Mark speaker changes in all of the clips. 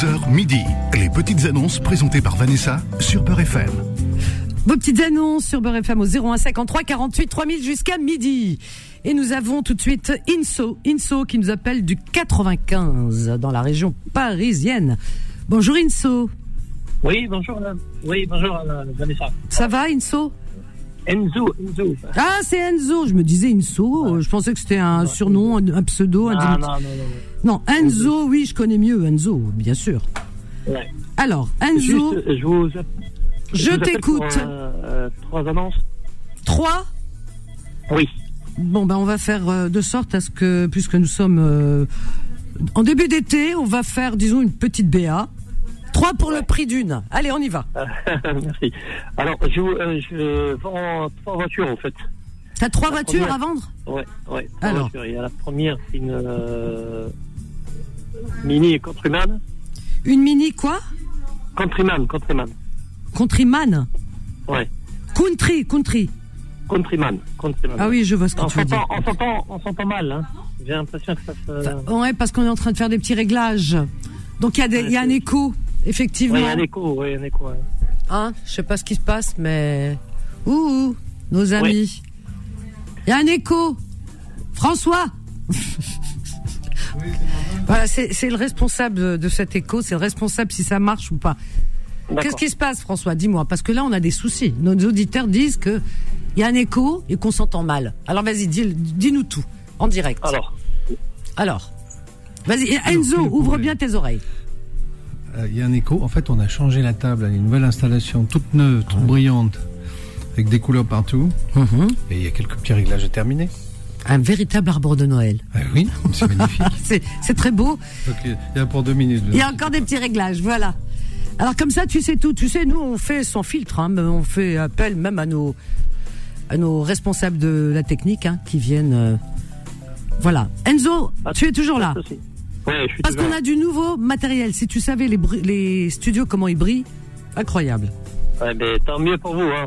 Speaker 1: 11h midi. Les petites annonces présentées par Vanessa sur Beurre FM.
Speaker 2: Vos petites annonces sur Beurre FM au 01 53 48 3000 jusqu'à midi. Et nous avons tout de suite Inso, Inso qui nous appelle du 95 dans la région parisienne. Bonjour Inso.
Speaker 3: Oui, bonjour, madame. Oui, bonjour, euh, Vanessa.
Speaker 2: Ça va Inso?
Speaker 3: Enzo, Enzo.
Speaker 2: Ah, c'est Enzo. Je me disais Inso. Je pensais que c'était un surnom, un, un pseudo, un
Speaker 3: Ah, non, non, non.
Speaker 2: Non, Enzo, oui, je connais mieux Enzo, bien sûr.
Speaker 3: Ouais.
Speaker 2: Alors, Enzo,
Speaker 3: Juste, euh, je vous,
Speaker 2: je t'écoute.
Speaker 3: euh, euh, trois annonces.
Speaker 2: Trois
Speaker 3: Oui.
Speaker 2: Bon, ben, on va faire de sorte à ce que, puisque nous sommes euh, en début d'été, on va faire, disons, une petite BA. Trois pour le prix d'une. Allez, on y va.
Speaker 3: Merci. Alors, je, vous- euh, je vends trois voitures, en fait.
Speaker 2: T'as trois
Speaker 3: La
Speaker 2: voitures
Speaker 3: première.
Speaker 2: à vendre
Speaker 3: Ouais, ouais. trois
Speaker 2: Alors.
Speaker 3: voitures. Il y a la première, c'est une euh, Mini Countryman.
Speaker 2: Une mini quoi
Speaker 3: Countryman, Countryman.
Speaker 2: Countryman
Speaker 3: Ouais.
Speaker 2: Country, country.
Speaker 3: Countryman, Countryman.
Speaker 2: Ah oui, je vois ce que
Speaker 3: On
Speaker 2: tu veux dire.
Speaker 3: on s'entend, on s'entend mal, hein. J'ai l'impression que ça se...
Speaker 2: Enfin, ouais, parce qu'on est en train de faire des petits réglages. Donc il y a, des- il y a un écho, effectivement.
Speaker 3: Ouais, il y a un écho, ouais, un écho, ouais.
Speaker 2: Hein, je sais pas ce qui se passe, mais ouh, ouh, nos amis. Il y a un écho. François. voilà, c'est c'est le responsable de, cet écho, c'est le responsable si ça marche ou pas. Qu'est-ce qui se passe, François? Dis-moi, parce que là, on a des soucis. Nos auditeurs disent que il y a un écho et qu'on s'entend mal. Alors vas-y, dis- dis-nous tout en direct.
Speaker 3: Alors,
Speaker 2: Alors, vas-y, Enzo, ouvre bien tes oreilles.
Speaker 4: Euh, Il y a un écho. En fait, on a changé la table à une nouvelle installation, toute neuve, toute brillante, avec des couleurs partout. Et il y a quelques petits réglages à terminer.
Speaker 2: Un véritable arbre de Noël.
Speaker 4: Ah oui, c'est magnifique.
Speaker 2: C'est très beau.
Speaker 4: Donc, il y a pour deux minutes.
Speaker 2: Il y a encore des petits réglages, voilà. Alors comme ça, tu sais tout. Tu sais, nous, on fait sans filtre. Hein, mais on fait appel même à nos, à nos responsables de la technique hein, qui viennent. euh, voilà. Enzo,
Speaker 3: Ah,
Speaker 2: tu es toujours là.
Speaker 3: Ouais, je suis
Speaker 2: Parce qu'on a du nouveau matériel. Si tu savais les, studios comment ils brillent, incroyable.
Speaker 3: Ouais, mais tant mieux pour vous, hein.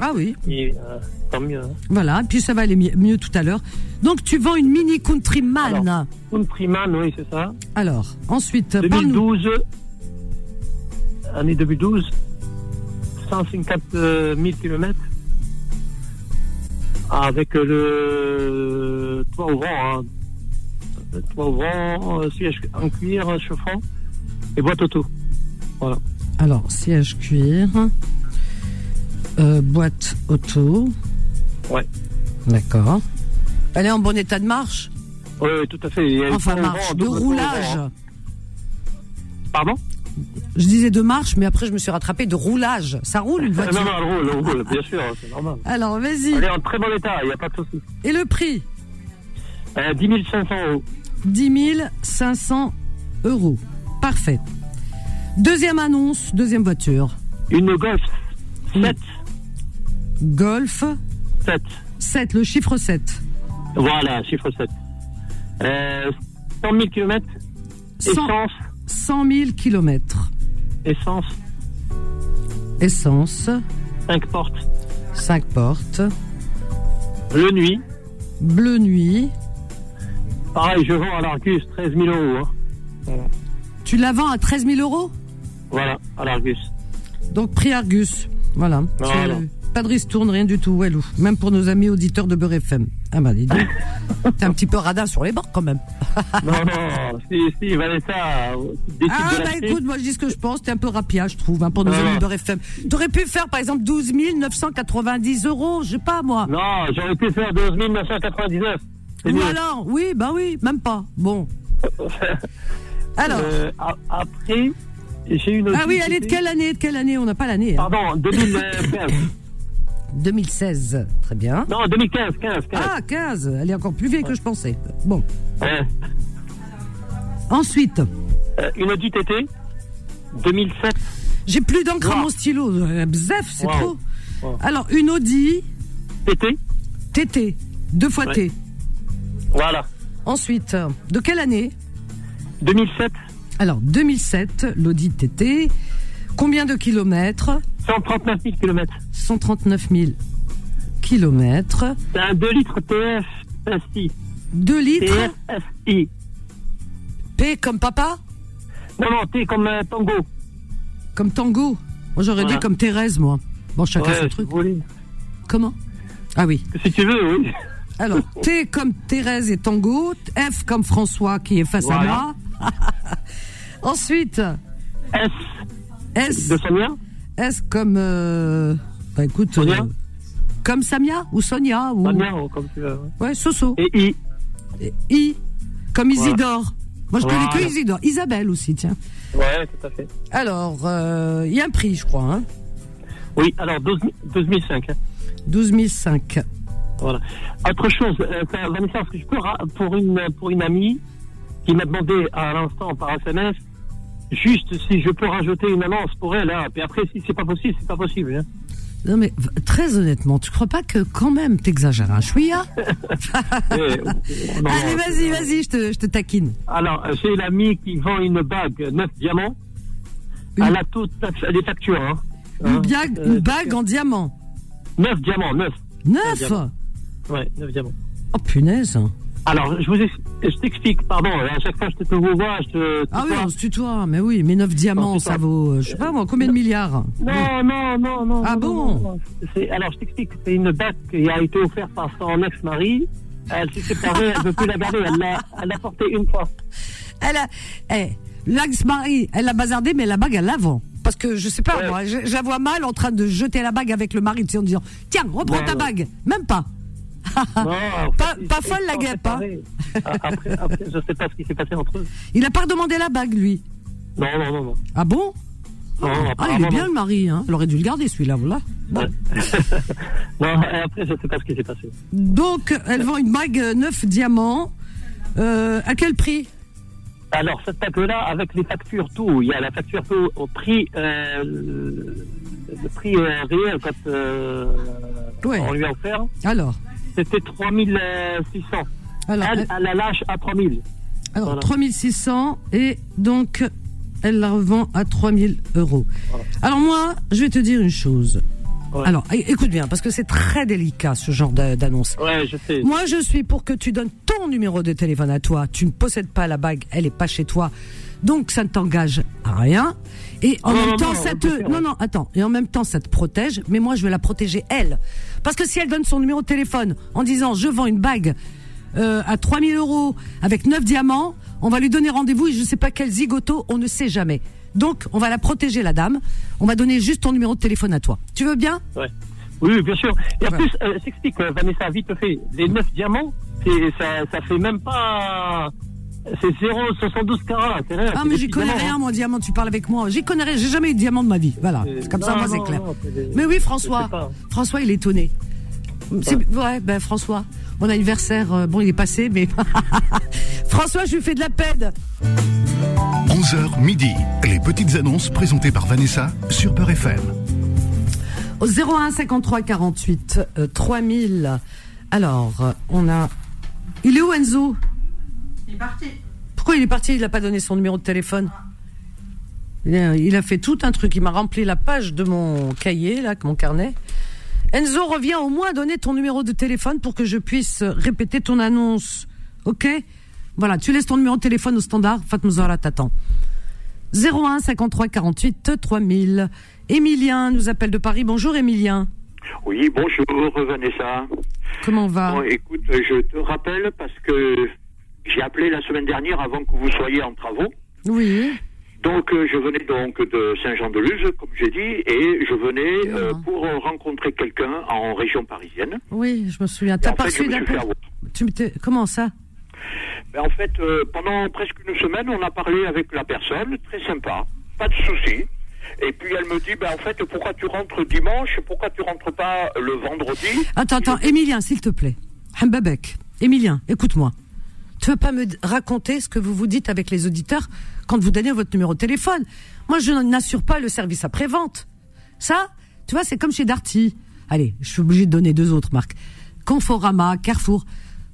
Speaker 2: Ah oui,
Speaker 3: et, euh, tant mieux. Hein.
Speaker 2: voilà. Puis ça va aller mi- mieux tout à l'heure. Donc tu vends une mini Countryman. Alors,
Speaker 3: Countryman, oui, c'est ça.
Speaker 2: ensuite, parle-nous.
Speaker 3: 2012. Année 2012. 150 000 km. Avec le toit ouvrant. Hein. Toit ouvrant, euh, siège en cuir, chauffant et boîte auto.
Speaker 2: Alors siège cuir, euh, boîte auto.
Speaker 3: Ouais.
Speaker 2: D'accord. Elle est en bon état de marche?
Speaker 3: Oui, oui, tout à fait. Il y a le
Speaker 2: Enfin, marche, de roulage.
Speaker 3: ouvrant. Pardon?
Speaker 2: Je disais de marche, mais après je me suis rattrapé de roulage. Ça roule une voiture.
Speaker 3: Non, non, elle roule, elle roule, bien sûr, c'est normal.
Speaker 2: Alors vas-y.
Speaker 3: Elle est en très bon état, il n'y a pas de souci.
Speaker 2: Et le prix?
Speaker 3: Euh, 10 500 euros.
Speaker 2: 10 500 euros. Parfait. Deuxième annonce, deuxième voiture.
Speaker 3: Une Golf 7.
Speaker 2: Golf
Speaker 3: 7.
Speaker 2: 7, le chiffre 7.
Speaker 3: Voilà, chiffre 7. Euh, 100 000 km.
Speaker 2: 100,
Speaker 3: Essence.
Speaker 2: 100 000 kilomètres.
Speaker 3: Essence.
Speaker 2: Essence,
Speaker 3: 5 portes.
Speaker 2: 5 portes.
Speaker 3: Bleu nuit.
Speaker 2: Bleu nuit.
Speaker 3: Pareil, je vends à l'Argus 13 000 euros. hein.
Speaker 2: Tu la vends à 13 000 euros?
Speaker 3: Voilà, à l'Argus.
Speaker 2: Donc prix Argus. Voilà.
Speaker 3: Voilà.
Speaker 2: C'est- Pas de ristourne, rien du tout, Walou. Même pour nos amis auditeurs de Beurre FM. Ah bah dis donc. T'es un petit peu radin sur les bords quand même.
Speaker 3: non, non, si, si, Vanessa
Speaker 2: Ah
Speaker 3: de
Speaker 2: bah écoute, moi je dis ce que je pense, t'es un peu rapia, je trouve, hein, pour nos
Speaker 3: Ah.
Speaker 2: amis de Beurre FM. T'aurais pu faire par exemple 12 990 euros, je sais pas moi.
Speaker 3: Non, j'aurais pu faire 12 999. Mieux.
Speaker 2: alors, oui, bah oui, même pas. Bon. Alors,
Speaker 3: Euh, après, j'ai une
Speaker 2: ah oui, est de quelle année De quelle année? On n'a pas l'année. hein.
Speaker 3: Pardon, 2015.
Speaker 2: 2016, très bien.
Speaker 3: non, 2015, 15, 15.
Speaker 2: Ah, 15, elle est encore plus vieille que je pensais. Bon.
Speaker 3: Ouais.
Speaker 2: Ensuite,
Speaker 3: Euh, une Audi TT, 2007.
Speaker 2: j'ai plus d'encre à mon stylo. Euh, Bzef, c'est
Speaker 3: Wow.
Speaker 2: trop.
Speaker 3: Wow.
Speaker 2: Alors, une Audi
Speaker 3: TT,
Speaker 2: TT, deux fois
Speaker 3: Ouais.
Speaker 2: T.
Speaker 3: voilà.
Speaker 2: Ensuite, de quelle année
Speaker 3: 2007,
Speaker 2: Alors, 2007, l'Audi TT. Combien de kilomètres
Speaker 3: 139 000 km.
Speaker 2: 139 000 kilomètres.
Speaker 3: C'est un 2 litres TF SI.
Speaker 2: Deux litres.
Speaker 3: TFSI.
Speaker 2: P comme papa
Speaker 3: Non, non, T comme euh, tango.
Speaker 2: Comme tango. Moi, j'aurais
Speaker 3: Voilà.
Speaker 2: dit comme Thérèse, moi. Bon, chacun
Speaker 3: Ouais,
Speaker 2: son truc. Comment? Ah oui.
Speaker 3: Si tu veux, oui.
Speaker 2: Alors, T comme Thérèse et tango. F comme François qui est face à moi. Ensuite,
Speaker 3: S
Speaker 2: S.
Speaker 3: de Sonia.
Speaker 2: S comme. euh, Bah écoute.
Speaker 3: Sonia
Speaker 2: euh, comme Samia ou Sonia ou.
Speaker 3: Sonia, ou comme tu veux.
Speaker 2: Ouais, Soso.
Speaker 3: Et I.
Speaker 2: Et I comme
Speaker 3: Voilà.
Speaker 2: Isidore. Moi, je connais que. Isidore. Isabelle aussi, tiens.
Speaker 3: Ouais, tout à fait.
Speaker 2: Alors, euh, il y a un prix, je crois. Hein
Speaker 3: Oui, alors 12, 12 005. hein.
Speaker 2: 12 005.
Speaker 3: Voilà. Autre chose, euh, Vanessa, est-ce que je peux, pour une, pour une amie qui m'a demandé à l'instant par SMS, juste si je peux rajouter une annonce pour elle, hein. Puis après, si c'est pas possible, c'est pas possible, hein.
Speaker 2: Non mais très honnêtement, tu crois pas que quand même t'exagères un chouïa?
Speaker 3: Euh,
Speaker 2: Allez, vas-y,
Speaker 3: c'est-
Speaker 2: vas-y, je te, je te taquine.
Speaker 3: Alors, euh, j'ai l'ami qui vend une bague 9 diamants.
Speaker 2: Une-
Speaker 3: Elle a toutes les factures, hein.
Speaker 2: Une, bague,
Speaker 3: euh,
Speaker 2: une bague en diamant.
Speaker 3: 9 diamants, 9.
Speaker 2: Neuf?
Speaker 3: Diamant. Ouais, 9 diamants.
Speaker 2: Oh punaise.
Speaker 3: Alors, je vous je t'explique, pardon, à chaque fois je te vous vois, je te.
Speaker 2: Ah oui, on se tutoie, mais oui, mais neuf diamants, ça vaut, euh, je sais pas moi, combien de milliards?
Speaker 3: Non, non, non, non.
Speaker 2: Ah
Speaker 3: non,
Speaker 2: bon?
Speaker 3: non, Alors, je t'explique, c'est une bague qui a été offerte par son ex-mari. Elle s'est séparée, elle ne veut plus la garder, elle l'a elle l'a portée une fois.
Speaker 2: Elle a, eh, l'ex-mari, elle l'a bazardé, mais la bague, elle la vend. Parce que je sais pas,
Speaker 3: Ouais.
Speaker 2: moi, je, je la vois mal en train de jeter la bague avec le mari, tu sais, en disant, tiens, reprends ta bague. Même pas.
Speaker 3: Non,
Speaker 2: Pas- folle, la guêpe, hein.
Speaker 3: Ah, Après, après, je sais pas ce qui s'est passé entre eux.
Speaker 2: Il a pas redemandé la bague, lui.
Speaker 3: Non, non, non, non.
Speaker 2: Ah bon
Speaker 3: Non,
Speaker 2: Ah, il est bien
Speaker 3: non.
Speaker 2: le mari, hein. Elle aurait dû le garder, celui-là, voilà. Bon.
Speaker 3: Non, et après, je sais pas ce qui s'est passé.
Speaker 2: Donc, elle vend une bague euh, 9 diamants. Euh, à quel prix?
Speaker 3: Alors, cette bague-là, avec les factures, tout, il y a la facture tout au prix, euh, le prix euh, réel quand euh,
Speaker 2: Ouais.
Speaker 3: on lui a offert,
Speaker 2: Alors,
Speaker 3: c'était 3600.
Speaker 2: alors,
Speaker 3: Elle, la lâche à 3000.
Speaker 2: alors
Speaker 3: voilà.
Speaker 2: 3600 et donc elle la revend à 3000 euros.
Speaker 3: Voilà.
Speaker 2: Alors moi, je vais te dire une chose.
Speaker 3: Ouais.
Speaker 2: Alors, écoute bien, parce que c'est très délicat ce genre d'a- d'annonce.
Speaker 3: Ouais, je sais.
Speaker 2: Moi, je suis pour que tu donnes ton numéro de téléphone à toi. Tu ne possèdes pas la bague, elle est pas chez toi. Donc, ça ne t'engage à rien. Et en
Speaker 3: Non,
Speaker 2: même
Speaker 3: non,
Speaker 2: temps,
Speaker 3: non,
Speaker 2: ça te, non, non, attends. Et en même temps, ça te protège. Mais moi, je vais la protéger elle. Parce que si elle donne son numéro de téléphone en disant, je vends une bague, euh, à 3000 euros avec 9 diamants, on va lui donner rendez-vous et je sais pas quel zigoto, on ne sait jamais. Donc, on va la protéger, la dame. On va donner juste ton numéro de téléphone à toi. Tu veux bien?
Speaker 3: Ouais. Oui, bien sûr. Et en
Speaker 2: Ouais.
Speaker 3: plus, euh, s'explique, euh, Vanessa, vite fait, les 9 diamants, ça, ça fait même pas. C'est 0,72 carats. c'est rien,
Speaker 2: Ah, mais j'y connais
Speaker 3: diamants,
Speaker 2: rien, moi, diamant, tu parles avec moi. J'y connais rien, j'ai jamais eu de diamant de ma vie. Voilà.
Speaker 3: Euh,
Speaker 2: C'est comme ça, moi, c'est clair.
Speaker 3: non,
Speaker 2: Mais oui, François. François, il est étonné. C'est- Ouais, ben, François. Mon anniversaire, euh, bon, il est passé, mais. François, je lui fais de la peine.
Speaker 1: 11h midi. Les petites annonces présentées par Vanessa sur Peur FM.
Speaker 2: Au 01 53 48 euh, 3000. Alors, on a. Il est où Enzo?
Speaker 5: Il est parti.
Speaker 2: Pourquoi il est parti? Il n'a pas donné son numéro de téléphone. Il a, il a fait tout un truc. Il m'a rempli la page de mon cahier, là, mon carnet. Enzo, reviens au moins donner ton numéro de téléphone pour que je puisse répéter ton annonce. Ok? Voilà, tu laisses ton numéro de téléphone au standard. Fatma Zahra t'attend. 01 53 48 3000. Émilien nous appelle de Paris. Bonjour Émilien.
Speaker 6: Oui, bonjour Vanessa.
Speaker 2: Comment va?
Speaker 6: Bon, écoute, je te rappelle parce que j'ai appelé la semaine dernière avant que vous soyez en travaux.
Speaker 2: Oui.
Speaker 6: Donc euh, je venais donc de Saint-Jean-de-Luz, comme j'ai dit, et je venais euh, pour rencontrer quelqu'un en région parisienne.
Speaker 2: Oui, je me souviens. T'as pas reçu d'appel. Tu Comment ça?
Speaker 6: Ben, en fait, euh, pendant presque une semaine, on a parlé avec la personne, très sympa, pas de souci. Et puis elle me dit, ben en fait, pourquoi tu rentres dimanche, pourquoi tu rentres pas le vendredi?
Speaker 2: Attends, attends, Émilien, s'il te plaît. Hambabek. Émilien, écoute-moi. Tu veux pas me raconter ce que vous vous dites avec les auditeurs quand vous donnez votre numéro de téléphone? Moi, je n'assure pas le service après-vente. Ça, tu vois, c'est comme chez Darty. Allez, je suis obligé de donner deux autres marques. Conforama, Carrefour.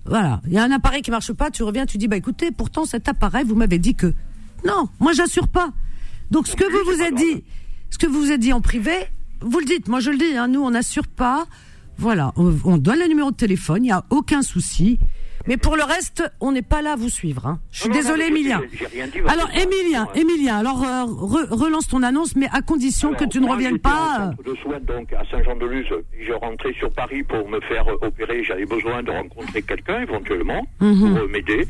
Speaker 2: Voilà, il y a un appareil qui marche pas, tu reviens, tu dis, bah écoutez, pourtant cet appareil, vous m'avez dit que... Non, moi j'assure pas. Donc ce que vous vous êtes dit, ce que vous vous êtes dit en privé, vous le dites. Moi je le dis, hein, nous on n'assure pas. Voilà, on, on donne le numéro de téléphone, il n'y a aucun souci. Mais pour le reste, on n'est pas là à vous suivre. Hein. Je suis
Speaker 6: Non,
Speaker 2: désolé, Emilien. Alors. Emilien. Emilien, alors euh, re- relance ton annonce, mais à condition
Speaker 6: Alors,
Speaker 2: que tu ne reviennes pas.
Speaker 6: en de soins donc à Saint-Jean-de-Luz. Je rentrais sur Paris pour me faire opérer. J'avais besoin de rencontrer quelqu'un éventuellement
Speaker 2: Mhm.
Speaker 6: pour euh, m'aider.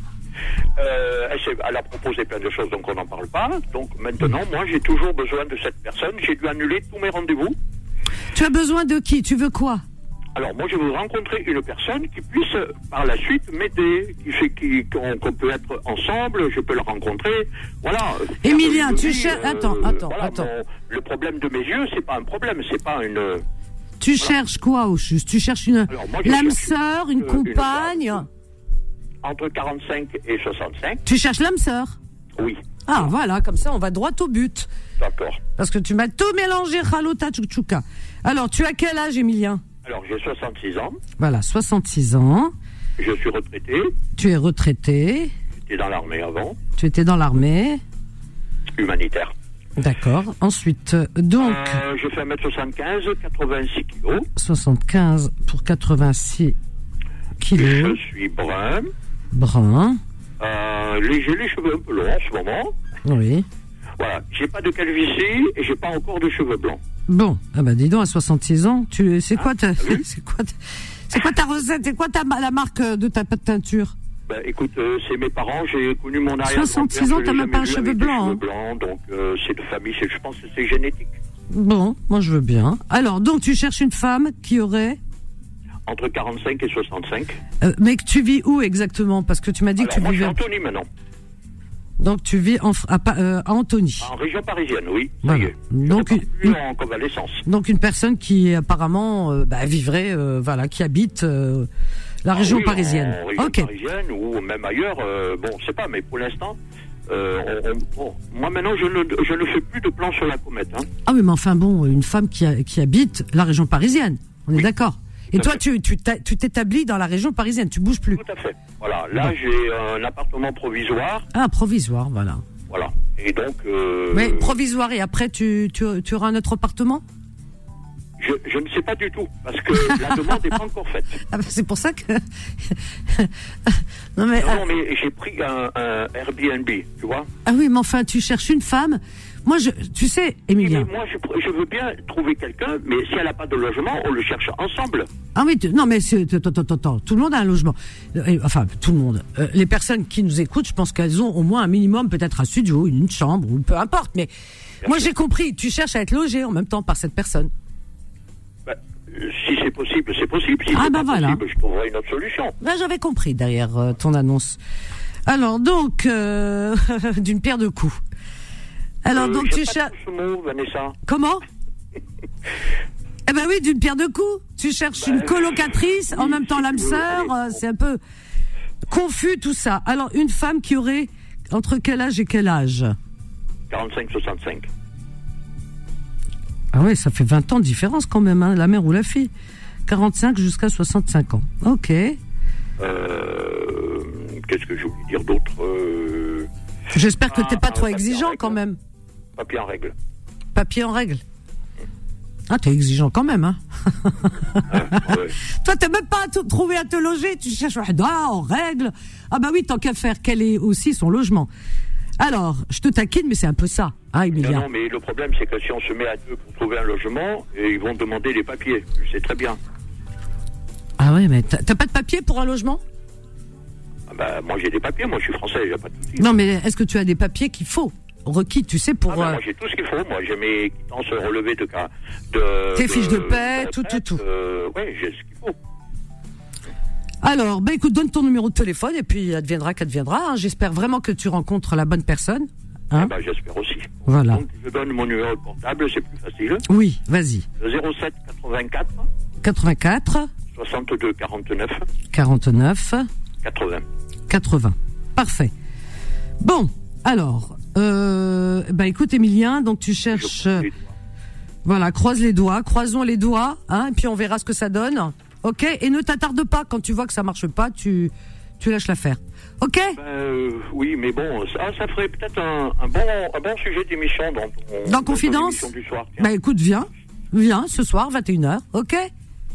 Speaker 6: Euh, elle a proposé plein de choses, donc on n'en parle pas. Donc maintenant, moi, j'ai toujours besoin de cette personne. J'ai dû annuler tous mes rendez-vous.
Speaker 2: Tu as besoin de qui? Tu veux quoi?
Speaker 6: Alors moi, je veux rencontrer une personne qui puisse euh, par la suite m'aider, qui fait qui- qu'on qu'on peut être ensemble. Je peux le rencontrer. Voilà.
Speaker 2: Emilien,
Speaker 6: Faire
Speaker 2: tu
Speaker 6: une
Speaker 2: cher-
Speaker 6: vie,
Speaker 2: attends, attends,
Speaker 6: voilà,
Speaker 2: attends.
Speaker 6: mon- le problème de mes yeux, c'est pas un problème. C'est pas une.
Speaker 2: Tu cherches quoi au juste? Tu cherches une
Speaker 6: moi,
Speaker 2: l'âme sœur, une
Speaker 6: une
Speaker 2: compagne?
Speaker 6: entre 45 et 65.
Speaker 2: Tu cherches l'âme sœur?
Speaker 6: Oui,
Speaker 2: Ah, voilà, comme ça, on va droit au but.
Speaker 6: d'accord.
Speaker 2: Parce que tu m'as tout mélangé, Khalota Tchoukchouka. Alors, tu as quel âge, Emilien
Speaker 6: Alors j'ai 66 ans,
Speaker 2: Voilà, 66 ans.
Speaker 6: je suis retraité,
Speaker 2: Tu es retraité.
Speaker 6: j'étais dans l'armée avant,
Speaker 2: Tu étais dans l'armée.
Speaker 6: humanitaire.
Speaker 2: D'accord. Ensuite, donc,
Speaker 6: Euh, je fais 1m75, 86 kilos.
Speaker 2: 75 pour 86
Speaker 6: Je
Speaker 2: kilos.
Speaker 6: suis brun.
Speaker 2: Brun.
Speaker 6: Euh, les- j'ai les cheveux un peu longs en ce moment.
Speaker 2: Oui.
Speaker 6: Voilà, j'ai pas de calvitie et j'ai pas encore de cheveux blancs.
Speaker 2: Bon, ah bah dis donc, à 66 ans, tu, c'est quoi ta,
Speaker 6: oui.
Speaker 2: c'est quoi, ta- c'est quoi ta recette, c'est quoi ta, la marque de ta teinture?
Speaker 6: Ben, écoute, euh, c'est mes parents, j'ai connu mon arrière
Speaker 2: 66 ans, t'as même pas un cheveu blanc, hein.
Speaker 6: blanc, donc euh, c'est de famille, c'est- je pense que c'est génétique.
Speaker 2: Bon, moi je veux bien. Alors, donc tu cherches une femme qui aurait,
Speaker 6: Entre 45 et 65.
Speaker 2: euh, mais que tu vis où exactement? Parce que tu m'as dit
Speaker 6: Alors,
Speaker 2: que tu
Speaker 6: moi, je suis
Speaker 2: vivais,
Speaker 6: Anthony maintenant,
Speaker 2: donc tu vis en, à, euh, à Antony.
Speaker 6: en région parisienne, oui.
Speaker 2: Voilà.
Speaker 6: Je
Speaker 2: Donc, une-
Speaker 6: en convalescence.
Speaker 2: Donc une personne qui apparemment euh, bah, vivrait, euh, voilà, qui habite la région
Speaker 6: Ah oui,
Speaker 2: parisienne.
Speaker 6: En région parisienne ou même ailleurs, bon, c'est pas, mais pour l'instant, bon, moi maintenant, je ne, je ne fais plus de plan sur la comète. Hein.
Speaker 2: Ah oui, mais enfin bon, une femme qui, a- qui habite la région parisienne. On est d'accord. Et toi,
Speaker 6: fait.
Speaker 2: tu tu t'a- tu t'établis dans la région parisienne, tu bouges plus.
Speaker 6: Tout à fait. Voilà, là, j'ai un appartement provisoire.
Speaker 2: Ah, provisoire, voilà.
Speaker 6: Voilà. Et donc, euh,
Speaker 2: Mais provisoire et après tu, tu, tu auras un autre appartement?
Speaker 6: Je, je ne sais pas du tout, parce que la demande n'est pas encore faite.
Speaker 2: ah, bah, C'est pour ça que. non mais
Speaker 6: Non,
Speaker 2: ah,
Speaker 6: non, mais j'ai pris un, un Airbnb, tu vois.
Speaker 2: ah oui, mais enfin tu cherches une femme. Moi, je, tu sais, Emilien.
Speaker 6: moi, je, je veux bien trouver quelqu'un, mais si elle n'a pas de logement, on le cherche ensemble.
Speaker 2: Ah oui, non mais c'est- attends, tout le monde a un logement. Euh, Enfin, tout le monde. Euh, les personnes qui nous écoutent, je pense qu'elles ont au moins un minimum, peut-être un studio, une chambre, ou peu importe. Mais moi, j'ai compris. Tu cherches à être logé en même temps par cette personne.
Speaker 6: Euh, si c'est possible, c'est possible. Si
Speaker 2: Ah,
Speaker 6: pas
Speaker 2: voilà.
Speaker 6: possible, je trouverai une autre solution.
Speaker 2: Ben, j'avais compris derrière euh, ton annonce. Alors donc, euh, d'une pierre deux coups. Alors
Speaker 6: Euh,
Speaker 2: donc tu
Speaker 6: pas
Speaker 2: cherches
Speaker 6: trop
Speaker 2: comment Eh ben oui, d'une pierre deux coups. Tu cherches une
Speaker 6: Ben,
Speaker 2: colocatrice, en même temps l'âme
Speaker 6: veux,
Speaker 2: sœur. euh. C'est un peu confus tout ça. Alors une femme qui aurait entre quel âge et quel âge?
Speaker 6: 45-65.
Speaker 2: Ah oui, ça fait 20 ans de différence quand même, hein, la mère ou la fille. 45 jusqu'à 65 ans. Ok.
Speaker 6: Euh, Qu'est-ce que je voulais dire d'autre euh,
Speaker 2: J'espère que t'es
Speaker 6: Ah,
Speaker 2: pas trop
Speaker 6: papier en
Speaker 2: exigeant quand même.
Speaker 6: Papier en règle.
Speaker 2: Papier en règle. Ah, t'es exigeant quand même, hein.
Speaker 6: Ouais.
Speaker 2: Toi, t'as même pas trouvé à te loger, tu cherches ah, en règle. Ah bah oui, tant qu'à faire, quel est aussi son logement. Alors, je te taquine, mais c'est un peu ça, hein, Emilia.
Speaker 6: non, mais le problème, c'est que si on se met à deux pour trouver un logement, et ils vont demander les papiers. Tu sais très bien.
Speaker 2: Ah ouais, mais t'as t'as pas de papier pour un logement?
Speaker 6: Ah bah, moi, j'ai des papiers. Moi, je suis français. J'ai pas de soucis.
Speaker 2: Non, mais est-ce que tu as des papiers qu'il faut? Requis, tu sais, pour
Speaker 6: Ah bah,
Speaker 2: euh,
Speaker 6: moi, j'ai tout ce qu'il faut. Moi, j'ai mes quittances relevées de cas. De,
Speaker 2: Tes fiches de paie,
Speaker 6: de
Speaker 2: tout, tout, tout.
Speaker 6: Euh, ouais, j'ai ce qu'il faut.
Speaker 2: Alors, ben écoute, donne ton numéro de téléphone et puis adviendra qu'adviendra. hein. J'espère vraiment que tu rencontres la bonne personne. Hein
Speaker 6: Ah bah, j'espère aussi.
Speaker 2: Voilà.
Speaker 6: Donc, je donne mon numéro de portable. C'est plus facile.
Speaker 2: Oui, vas-y.
Speaker 6: Le 07 84
Speaker 2: 84
Speaker 6: 62 49
Speaker 2: 49
Speaker 6: 80.
Speaker 2: 80. Parfait. Bon, alors, euh, bah écoute, Emilien, donc tu cherches,
Speaker 6: doigts.
Speaker 2: voilà, croise les doigts, croisons les doigts, hein, et puis on verra ce que ça donne. Ok Et ne t'attarde pas quand tu vois que ça marche pas, tu, tu lâches l'affaire. Ok?
Speaker 6: Ben, euh, oui, mais bon, ça, ça ferait peut-être un, un bon, un bon sujet d'émission dans
Speaker 2: Dans
Speaker 6: ton
Speaker 2: Confidence
Speaker 6: du soir.
Speaker 2: Bah écoute, viens, viens ce soir, 21h, ok?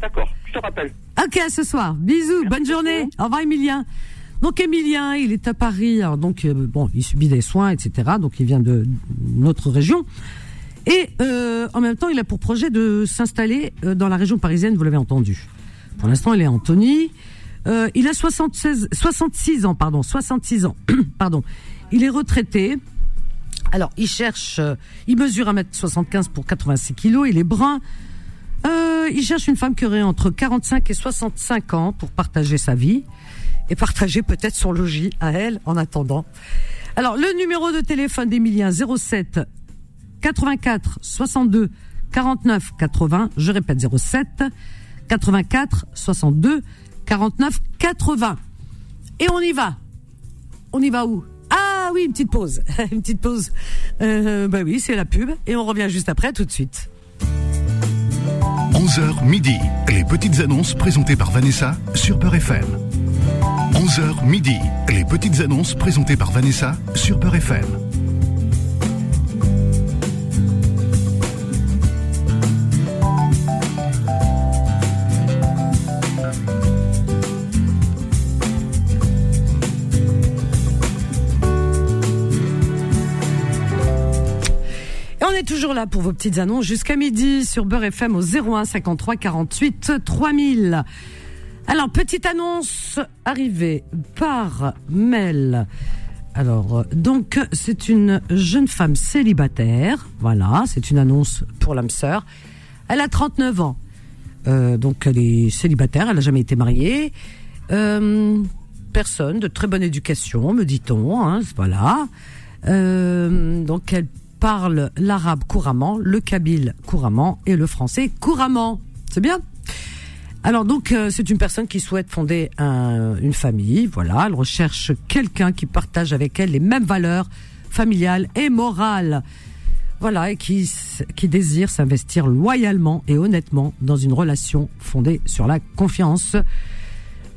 Speaker 6: D'accord, je te rappelle.
Speaker 2: Ok, à ce soir. Bisous, bonne journée. Au revoir, Emilien. Donc Emilien, il est à Paris. Alors, donc euh, bon, il subit des soins, etc. Donc il vient de notre région. Et euh, en même temps, il a pour projet de s'installer euh, dans la région parisienne. Vous l'avez entendu. Pour l'instant, il est à Antony. Euh, il a 76, 66 ans, pardon, 66 ans, pardon. Il est retraité. Alors, il cherche, euh, il mesure 1m75 pour 86 kilos, il est brun. Euh, il cherche une femme qui aurait entre 45 et 65 ans pour partager sa vie et partager peut-être son logis à elle en attendant. Alors, le numéro de téléphone d'Emilien 07 84 62 49 80. Je répète 07 84 62 49 80. Et on y va. On y va où? Ah oui, une petite pause. une petite pause. Euh, bah oui, c'est la pub. Et on revient juste après, tout de suite.
Speaker 1: 11h midi, les petites annonces présentées par Vanessa sur Peur FM. 11h midi, les petites annonces présentées par Vanessa sur Peur FM.
Speaker 2: On est toujours là pour vos petites annonces jusqu'à midi sur Beurre FM au 01 53 48 3000. Alors, petite annonce arrivée par mail. Alors, donc, c'est une jeune femme célibataire. Voilà, c'est une annonce pour l'âme sœur. Elle a 39 ans. Euh, donc, elle est célibataire, elle n'a jamais été mariée. Euh, personne de très bonne éducation, me dit-on. Hein, voilà. Euh, donc, elle parle l'arabe couramment, le kabyle couramment et le français couramment. C'est bien? Alors donc euh, c'est une personne qui souhaite fonder un- une famille, voilà, elle recherche quelqu'un qui partage avec elle les mêmes valeurs familiales et morales. Voilà, et qui, qui désire s'investir loyalement et honnêtement dans une relation fondée sur la confiance.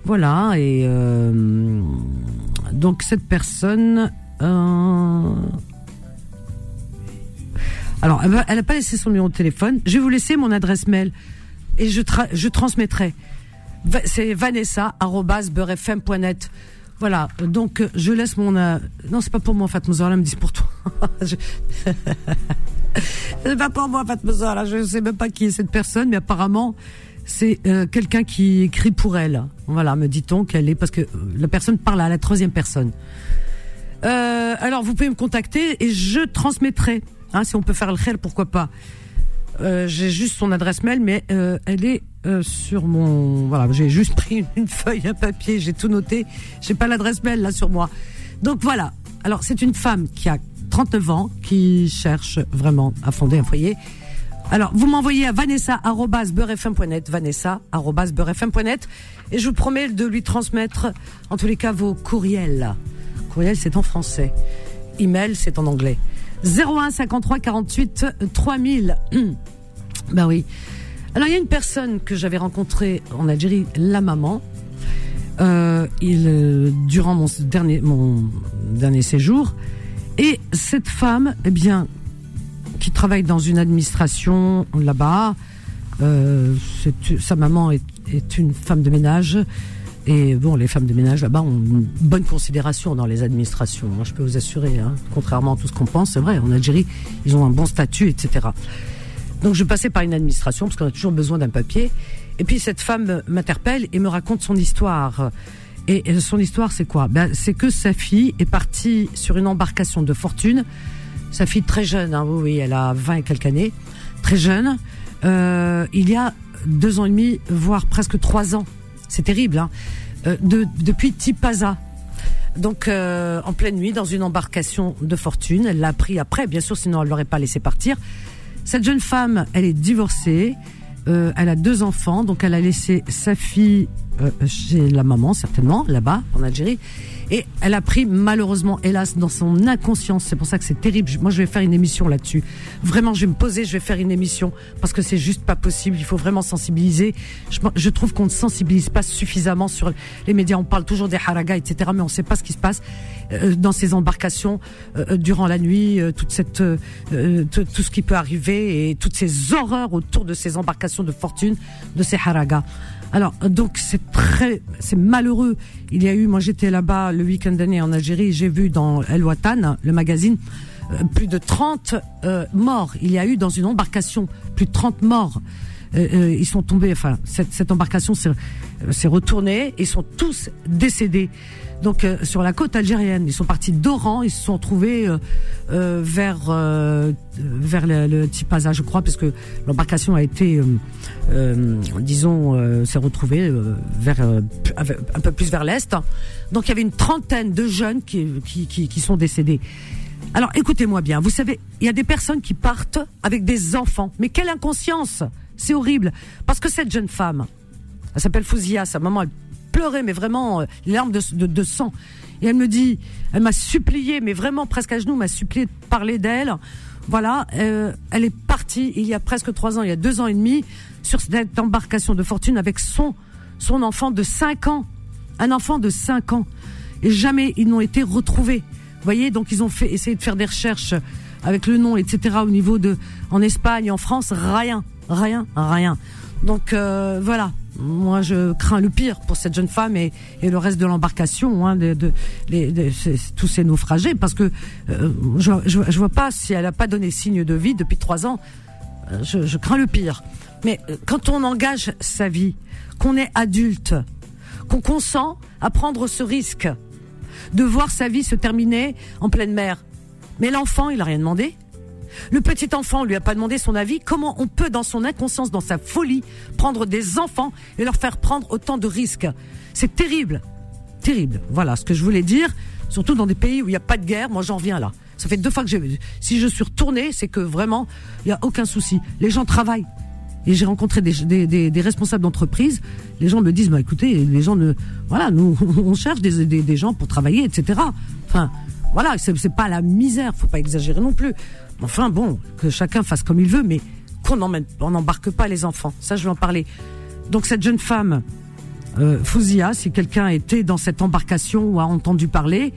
Speaker 2: Voilà, et euh, donc cette personne... euh, alors, elle n'a pas laissé son numéro de téléphone. Je vais vous laisser mon adresse mail et je, je transmettrai. C'est vanessa.beurrefm.net. Voilà, donc euh, je laisse mon... euh, Non, c'est pas pour moi, Fatma Zahra, me dit pour toi. Je- c'est pas pour moi, Fatma Zahra, je sais même pas qui est cette personne, mais apparemment, c'est euh, quelqu'un qui écrit pour elle. Voilà, me dit-on qu'elle est... Parce que euh, la personne parle à la troisième personne. Alors, vous pouvez me contacter et je transmettrai. Hein, si on peut faire le khel, pourquoi pas. Euh, j'ai juste son adresse mail, mais euh, elle est euh, sur mon. Voilà, j'ai juste pris une, feuille, un papier, j'ai tout noté. J'ai pas l'adresse mail là sur moi. Donc voilà. Alors c'est une femme qui a 39 ans, qui cherche vraiment à fonder un foyer. Alors vous m'envoyez à vanessa@beurrefm.net, vanessa@beurrefm.net, et je vous promets de lui transmettre en tous les cas vos courriels. Courriel c'est en français, email c'est en anglais. 01 53 48 3000. ben oui. Alors il y a une personne que j'avais rencontrée en Algérie, la maman. Euh, il euh, durant mon dernier mon dernier séjour et cette femme, eh bien, qui travaille dans une administration là-bas, euh, sa maman est une femme de ménage. Et bon, les femmes de ménage là-bas ont une bonne considération dans les administrations. Moi, je peux vous assurer, hein, contrairement à tout ce qu'on pense, c'est vrai. En Algérie, ils ont un bon statut, etc. Donc, je passais par une administration parce qu'on a toujours besoin d'un papier. Et puis, cette femme m'interpelle et me raconte son histoire. Et, son histoire, c'est quoi? Ben, C'est que sa fille est partie sur une embarcation de fortune. Sa fille très jeune, hein, oui, elle a 20 et quelques années, très jeune. Euh, il y a deux ans et demi, voire presque trois ans. C'est terrible, hein. Euh, de, depuis Tipaza. Donc, euh, en pleine nuit, dans une embarcation de fortune. Elle l'a pris après, bien sûr, sinon elle l'aurait pas laissé partir. Cette jeune femme, elle est divorcée. Euh, elle a deux enfants, donc elle a laissé sa fille chez la maman, certainement, là-bas, en Algérie. Et elle a pris, malheureusement, hélas, dans son inconscience. C'est pour ça que c'est terrible. Moi, je vais faire une émission là-dessus. Vraiment, je vais me poser, je vais faire une émission parce que c'est juste pas possible. Il faut vraiment sensibiliser. Je, je trouve qu'on ne sensibilise pas suffisamment sur les médias. On parle toujours des haragas, etc., mais on ne sait pas ce qui se passe euh, dans ces embarcations euh, durant la nuit, euh, toute cette, euh, euh, tout ce qui peut arriver et toutes ces horreurs autour de ces embarcations de fortune, de ces haragas. Alors donc c'est très, c'est malheureux. Il y a eu, moi j'étais là-bas le week-end dernier en Algérie, j'ai vu dans El Watan, le magazine, euh, plus de 30 euh, morts. Il y a eu dans une embarcation plus de 30 morts. Euh, ils sont tombés, enfin cette, cette embarcation s'est retournée, ils sont tous décédés donc euh, sur la côte algérienne. Ils sont partis d'Oran, ils se sont trouvés euh, euh, vers vers le, le Tipaza, je crois, parce que l'embarcation a été, disons, s'est retrouvée vers un peu plus vers l'est. Donc il y avait une trentaine de jeunes qui qui, qui, sont décédés. Alors écoutez-moi bien, vous savez, il y a des personnes qui partent avec des enfants, mais quelle inconscience C'est horrible, parce que cette jeune femme, elle s'appelle Fouzia, sa maman, elle pleurait, mais vraiment, euh, larmes de, sang. Et elle me dit, elle m'a supplié, mais vraiment presque à genoux, m'a supplié de parler d'elle. Voilà, euh, elle est partie il y a presque trois ans, il y a deux ans et demi, sur cette embarcation de fortune avec son son enfant de cinq ans, un enfant de cinq ans, et jamais ils n'ont été retrouvés. Vous voyez, donc ils ont fait essayer de faire des recherches avec le nom, etc. Au niveau de en Espagne, en France, rien, rien, rien. Donc euh, voilà, moi, je crains le pire pour cette jeune femme et, et le reste de l'embarcation, hein, de, tous ces naufragés, parce que euh, je, je, vois pas si elle n'a pas donné signe de vie depuis trois ans. Euh, je, je crains le pire. Mais quand on engage sa vie, qu'on est adulte, qu'on consent à prendre ce risque de voir sa vie se terminer en pleine mer, mais l'enfant, il a rien demandé. Le petit enfant lui a pas demandé son avis. Comment on peut, dans son inconscience, dans sa folie, prendre des enfants et leur faire prendre autant de risques? C'est terrible, terrible. Voilà ce que je voulais dire. Surtout dans des pays où il n'y a pas de guerre. Moi, j'en viens là. Ça fait deux fois que j'ai. Si je suis retournée, c'est que vraiment, il n'y a aucun souci. Les gens travaillent. Et j'ai rencontré des, responsables d'entreprise. Les gens me disent, bah écoutez, les gens ne, voilà, nous, on cherche des, des, des gens pour travailler, etc. Enfin, voilà, c'est pas la misère, faut pas exagérer non plus. Enfin bon, que chacun fasse comme il veut, mais qu'on n'embarque pas les enfants. Ça, je vais en parler. Donc cette jeune femme, euh, Fouzia, si quelqu'un était dans cette embarcation ou a entendu parler,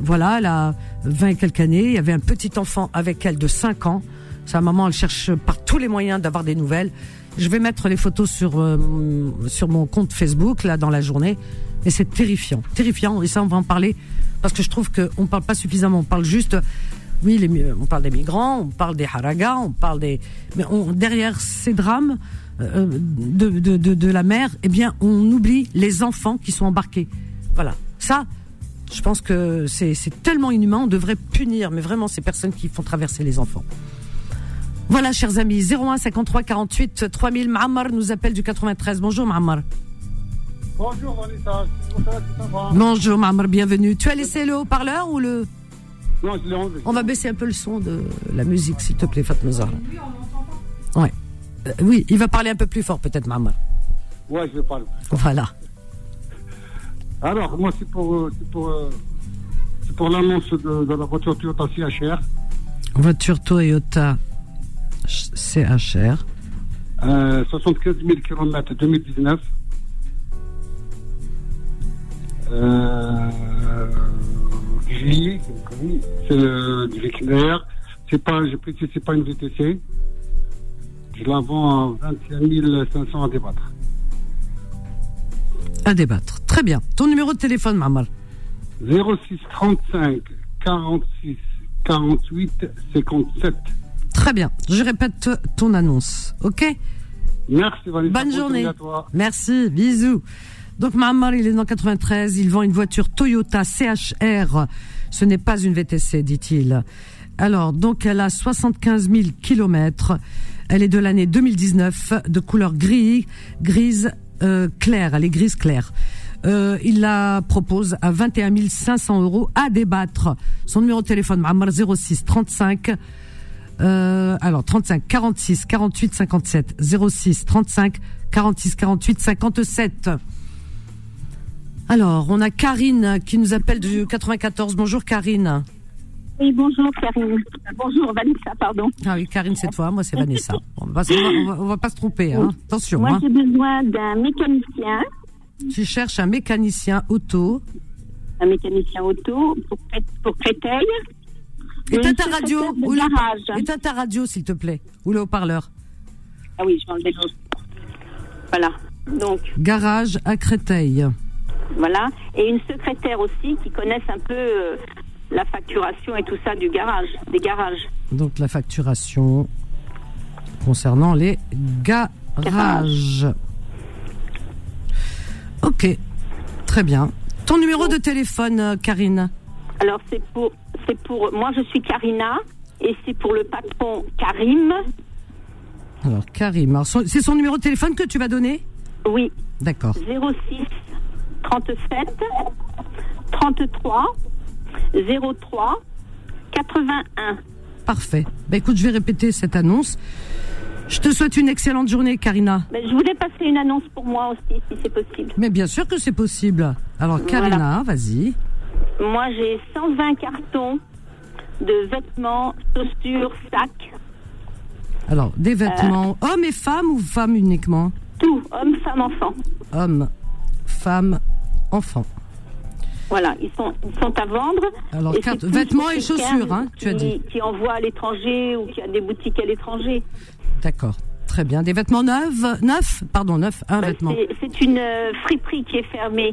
Speaker 2: voilà, elle a 20 et quelques années, il y avait un petit enfant avec elle de 5 ans. Sa maman, elle cherche par tous les moyens d'avoir des nouvelles. Je vais mettre les photos sur euh, sur mon compte Facebook là dans la journée. Et c'est terrifiant, terrifiant. Et ça, on va en parler parce que je trouve qu'on parle pas suffisamment. On parle juste oui, les, on parle des migrants, on parle des haragas, on parle des. Mais derrière ces drames euh, de, de, de, de, la mer, eh bien, on oublie les enfants qui sont embarqués. Voilà. Ça, je pense que c'est tellement inhumain, on devrait punir, mais vraiment, ces personnes qui font traverser les enfants. Voilà, chers amis, 01 53 48 3000. Ma'amar nous appelle du 93. Bonjour, Ma'amar.
Speaker 5: Bonjour, Vanessa.
Speaker 2: Bonjour, Ma'amar, bienvenue. Tu as laissé le haut-parleur ou le.
Speaker 5: On
Speaker 2: va baisser un peu le son de la musique, s'il te plaît, Fatma Ouais. Euh, oui, il va parler un peu plus fort, peut-être, maman.
Speaker 5: Ouais, je vais parler.
Speaker 2: Voilà.
Speaker 5: Alors, moi, c'est pour, euh, pour, euh, pour l'annonce de, de, la voiture Toyota CHR.
Speaker 2: Voiture Toyota CHR.
Speaker 5: Euh, 75 000 km 2019. Euh, c'est du l'éclair. C'est pas, je précise, c'est pas une VTC. Je la vends à 21 500 à débattre.
Speaker 2: À débattre. Très bien. Ton numéro de téléphone, Mamal
Speaker 5: 06 35 46 48 57.
Speaker 2: Très bien. Je répète ton annonce. OK?
Speaker 5: Merci,
Speaker 2: Bonne journée. Merci. Bisous. Donc, Mahamar, il est dans 93. Il vend une voiture Toyota CHR ce n'est pas une VTC, dit-il. Alors, donc, elle a 75 000 kilomètres. Elle est de l'année 2019, de couleur gris, grise euh, claire. Elle est grise claire. Euh, il la propose à 21 500 euros à débattre. Son numéro de téléphone, Mamar 06 35. Euh, alors 35 46 48 57 06 35 46 48 57. Alors, on a Karine qui nous appelle du 94. Bonjour Karine.
Speaker 7: Oui, bonjour Karine. Bonjour Vanessa, pardon.
Speaker 2: Ah oui, Karine c'est toi, moi c'est Vanessa. On va, on, va, pas se tromper, hein. attention.
Speaker 7: Moi
Speaker 2: hein.
Speaker 7: j'ai besoin d'un mécanicien.
Speaker 2: Tu cherches un mécanicien auto.
Speaker 7: Un mécanicien auto pour, pour Créteil.
Speaker 2: Éteins ta radio. Ou Éteins ta radio s'il te plaît. Ou le haut-parleur.
Speaker 7: Ah oui, je vais enlever l'autre. Voilà. Donc,
Speaker 2: Garage à Créteil.
Speaker 7: Voilà. Et une secrétaire aussi qui connaisse un peu euh, la facturation et tout ça du garage, des garages.
Speaker 2: Donc la facturation concernant les garages. Ok, très bien. Ton numéro de téléphone, euh, Karine
Speaker 7: Alors, c'est pour, c'est pour, moi je suis Karina et c'est pour le patron Karim.
Speaker 2: Alors, Karim, c'est son numéro de téléphone que tu vas donner?
Speaker 7: Oui,
Speaker 2: D'accord.
Speaker 7: 06 37 33 03 81.
Speaker 2: Parfait. Bah écoute, je vais répéter cette annonce. Je te souhaite une excellente journée, Karina.
Speaker 7: Mais je voulais passer une annonce pour moi aussi, si c'est possible.
Speaker 2: Mais bien sûr que c'est possible. Alors, Karina, vas-y.
Speaker 7: Moi, j'ai 120 cartons de vêtements, chaussures, sacs,
Speaker 2: Alors, des vêtements, hommes et femmes ou femmes uniquement?
Speaker 7: Tout, hommes, femmes, enfants.
Speaker 2: Hommes, femmes, enfants.
Speaker 7: Voilà, ils sont, ils sont à vendre.
Speaker 2: Alors,
Speaker 7: Et
Speaker 2: carte- vêtements et chaussures, hein, tu as dit.
Speaker 7: Qui envoie à l'étranger ou qui a des boutiques à l'étranger.
Speaker 2: D'accord. Très bien. Des vêtements neufs, neufs, pardon, neufs, un
Speaker 7: Bah,
Speaker 2: vêtement
Speaker 7: c'est- une euh, friperie qui est fermée.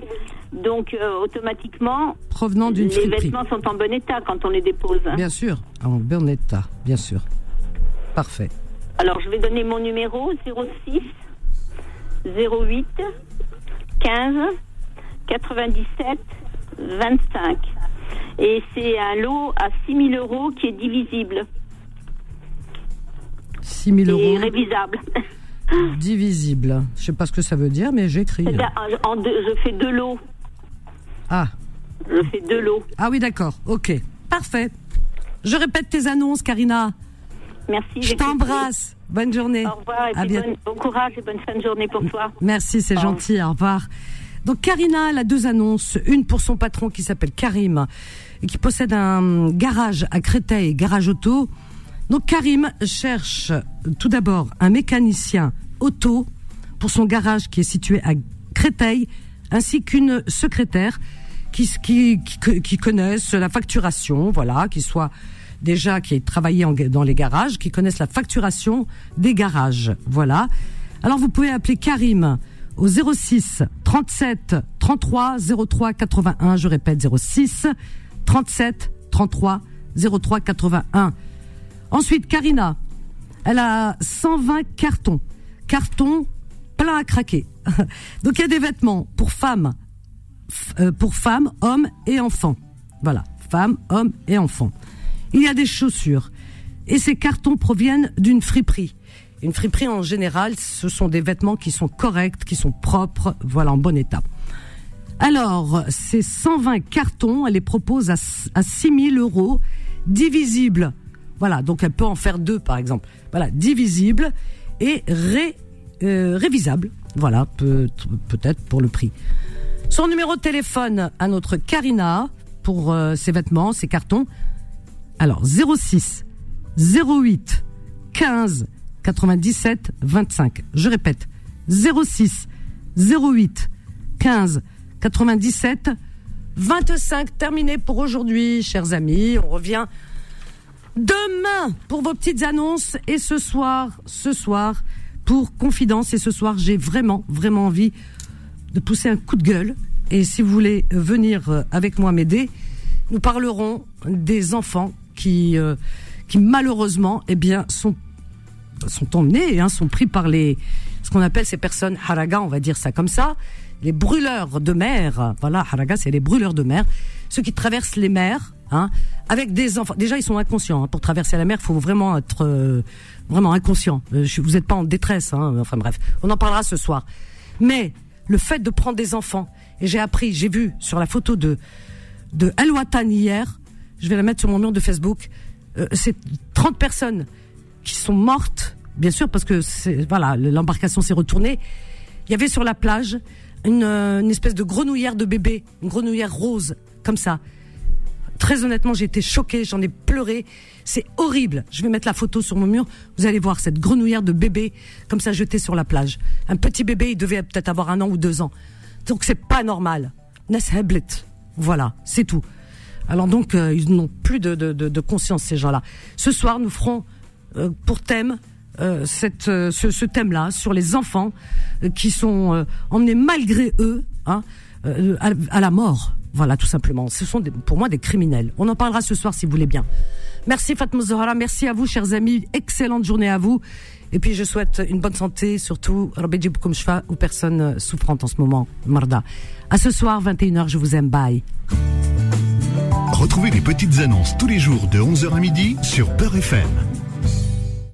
Speaker 7: Donc, euh, automatiquement,
Speaker 2: provenant d'une
Speaker 7: les
Speaker 2: friperie.
Speaker 7: vêtements sont en bon état quand on les dépose. hein.
Speaker 2: Bien sûr, en bon état, bien sûr. Parfait.
Speaker 7: Alors, je vais donner mon numéro 06 08 15 97 25. Et c'est un lot à 6 000 euros qui est divisible
Speaker 2: 6 000
Speaker 7: et
Speaker 2: euros
Speaker 7: révisable.
Speaker 2: divisible. Je sais pas ce que ça veut dire, mais j'écris.
Speaker 7: C'est-à-dire, en- deux- je fais deux lots.
Speaker 2: Ah,
Speaker 7: Je fais deux lots.
Speaker 2: ah oui, d'accord. Ok, parfait. Je répète tes annonces, Karina.
Speaker 7: Merci.
Speaker 2: Je t'embrasse. Bonne journée.
Speaker 7: Au revoir et
Speaker 2: À
Speaker 7: puis bon courage et bonne fin de journée pour toi.
Speaker 2: Merci, c'est gentil. Au revoir. Donc Karina, elle a deux annonces. Une pour son patron qui s'appelle Karim et qui possède un garage à Créteil, garage auto. Donc Karim cherche tout d'abord un mécanicien auto pour son garage qui est situé à Créteil, ainsi qu'une secrétaire qui, qui, qui, connaissent la facturation, voilà, qui soit déjà qui ait travaillé dans les garages, qui connaissent la facturation des garages, voilà. Alors vous pouvez appeler Karim au 06 37 33 03 81, je répète 06 37 33 03 81. Ensuite, Karina, elle a 120 cartons. Cartons plein à craquer. Donc il y a des vêtements pour femmes, euh, pour femmes, hommes et enfants. Voilà, femmes, hommes et enfants. Il y a des chaussures. Et ces cartons proviennent d'une friperie. Une friperie en général, ce sont des vêtements qui sont corrects, qui sont propres, voilà, en bon état. Alors, ces 120 cartons, elle les propose à, à 6 000 euros, divisibles. Voilà, donc elle peut en faire deux, par exemple. Voilà, divisibles et ré, euh, révisables. Voilà, peut- peut-être pour le prix. Son numéro de téléphone à notre Karina pour euh, ses vêtements, ses cartons. Alors, 06 08 15 97 25. Je répète, 06 08 15 97 25. Terminé pour aujourd'hui, chers amis. On revient demain pour vos petites annonces et ce soir, ce soir pour confidence et ce soir j'ai vraiment vraiment envie de pousser un coup de gueule et si vous voulez venir euh, avec moi m'aider, nous parlerons des enfants qui euh, qui malheureusement eh bien sont sont emmenés, hein, sont pris par les ce qu'on appelle ces personnes haraga, on va dire ça comme ça, les brûleurs de mer. Voilà, haraga, c'est les brûleurs de mer, ceux qui traversent les mers, hein, avec des enfants. Déjà, ils sont inconscients. hein. Pour traverser la mer, faut vraiment être euh, vraiment inconscient. Euh, vous n'êtes pas en détresse. Hein. Enfin bref, on en parlera ce soir. Mais le fait de prendre des enfants, et j'ai appris, j'ai vu sur la photo de de Watan hier, je vais la mettre sur mon mur de Facebook, euh, c'est 30 personnes qui sont mortes, bien sûr, parce que voilà, l'embarcation s'est retournée. Il y avait sur la plage une, euh, une espèce de grenouillère de bébé, une grenouillère rose, comme ça. Très honnêtement, j'ai été choquée, j'en ai pleuré. C'est horrible. Je vais mettre la photo sur mon mur. Vous allez voir cette grenouillère de bébé comme ça jetée sur la plage. Un petit bébé, il devait peut-être avoir un an ou deux ans. Donc c'est pas normal. Nasheblet. Voilà, c'est tout. Alors donc, euh, ils n'ont plus de, conscience, ces gens-là. Ce soir, nous ferons pour thème euh, cette, euh, ce, thème-là sur les enfants euh, qui sont euh, emmenés malgré eux hein, euh, à, la mort. Voilà, tout simplement. Ce sont pour moi des criminels. On en parlera ce soir si vous voulez bien. Merci Fatma Zohara, merci à vous chers amis, excellente journée à vous. Et puis je souhaite une bonne santé, surtout Rabbi Jibkoum Shfa aux personnes euh, souffrantes en ce moment, Marda. À ce soir, 21h, je vous aime, bye.
Speaker 1: Retrouvez les petites annonces tous les jours de 11h à midi sur Peur FM.